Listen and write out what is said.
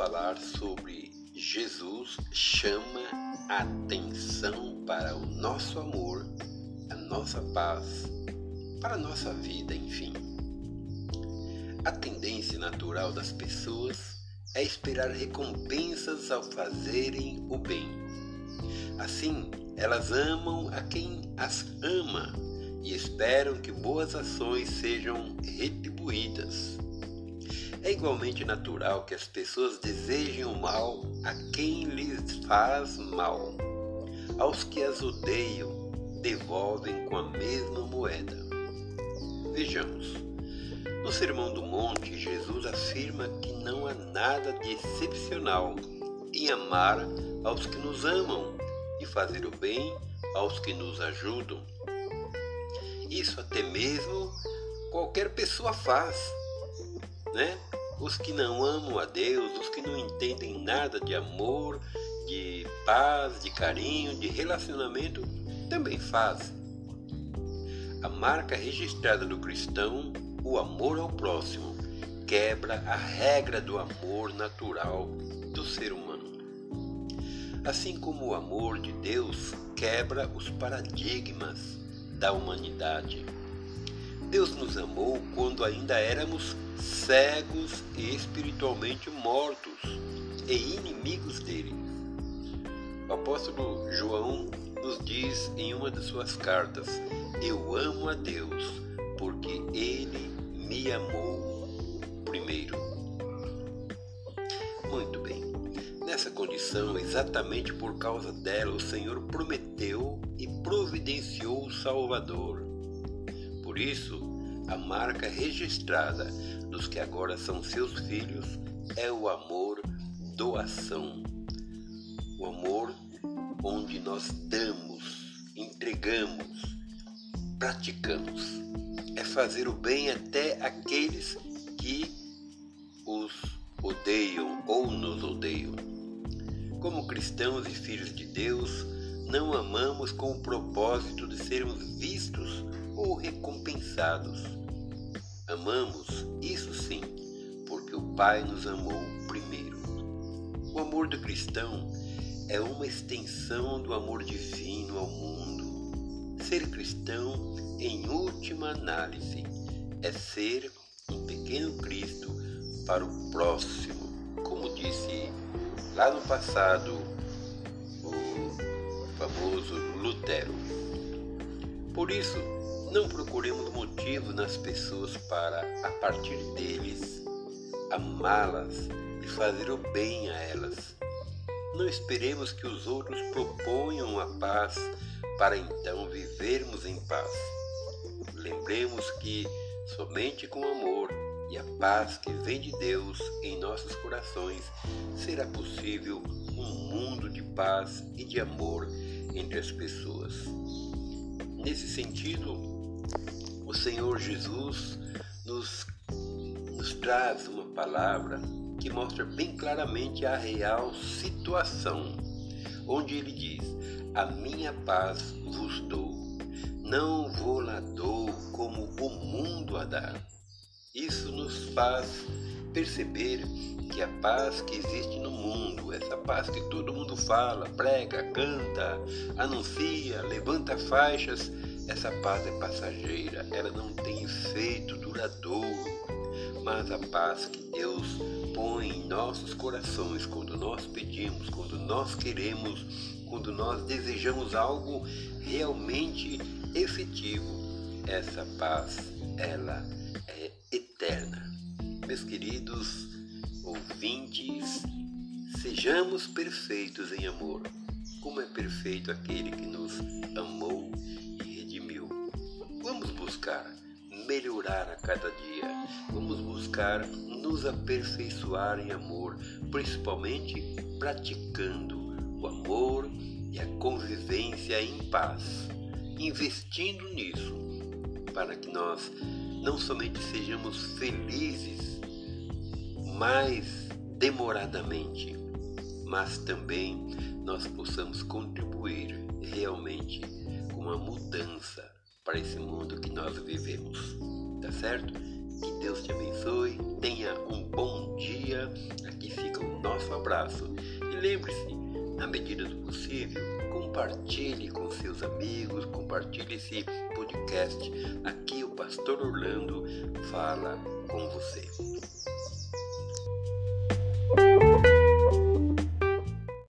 falar sobre Jesus chama a atenção para o nosso amor, a nossa paz, para a nossa vida, enfim. A tendência natural das pessoas é esperar recompensas ao fazerem o bem. Assim, elas amam a quem as ama e esperam que boas ações sejam retribuídas. É igualmente natural que as pessoas desejem o mal a quem lhes faz mal. Aos que as odeiam, devolvem com a mesma moeda. Vejamos. No Sermão do Monte, Jesus afirma que não há nada de excepcional em amar aos que nos amam e fazer o bem aos que nos ajudam. Isso até mesmo qualquer pessoa faz, né? Os que não amam a Deus, os que não entendem nada de amor, de paz, de carinho, de relacionamento, também fazem. A marca registrada do cristão, o amor ao próximo, quebra a regra do amor natural do ser humano. Assim como o amor de Deus quebra os paradigmas da humanidade. Deus nos amou quando ainda éramos cegos e espiritualmente mortos e inimigos dele. O apóstolo João nos diz em uma de suas cartas: Eu amo a Deus porque ele me amou primeiro. Muito bem. Nessa condição, exatamente por causa dela, o Senhor prometeu e providenciou o Salvador. Por isso, a marca registrada dos que agora são seus filhos é o amor doação. O amor onde nós damos, entregamos, praticamos. É fazer o bem até aqueles que os odeiam ou nos odeiam. Como cristãos e filhos de Deus, não amamos com o propósito de sermos vistos recompensados. Amamos, isso sim, porque o Pai nos amou primeiro. O amor do cristão é uma extensão do amor divino ao mundo. Ser cristão, em última análise, é ser um pequeno Cristo para o próximo, como disse lá no passado o famoso Lutero. Por isso, não procuremos motivo nas pessoas para, a partir deles, amá-las e fazer o bem a elas. Não esperemos que os outros proponham a paz para então vivermos em paz. Lembremos que somente com amor e a paz que vem de Deus em nossos corações será possível um mundo de paz e de amor entre as pessoas. Nesse sentido, o Senhor Jesus nos, nos traz uma palavra que mostra bem claramente a real situação, onde ele diz: A minha paz vos dou, não vou lá dou como o mundo a dá. Isso nos faz perceber que a paz que existe no mundo, essa paz que todo mundo fala, prega, canta, anuncia, levanta faixas, essa paz é passageira, ela não tem efeito duradouro, mas a paz que Deus põe em nossos corações quando nós pedimos, quando nós queremos, quando nós desejamos algo realmente efetivo, essa paz, ela é eterna. Meus queridos ouvintes, sejamos perfeitos em amor, como é perfeito aquele que nos amou buscar melhorar a cada dia. Vamos buscar nos aperfeiçoar em amor, principalmente praticando o amor e a convivência em paz, investindo nisso, para que nós não somente sejamos felizes mais demoradamente, mas também nós possamos contribuir realmente com a mudança para esse mundo que nós vivemos. Tá certo? Que Deus te abençoe. Tenha um bom dia. Aqui fica o nosso abraço. E lembre-se, na medida do possível, compartilhe com seus amigos, compartilhe esse podcast. Aqui o Pastor Orlando fala com você.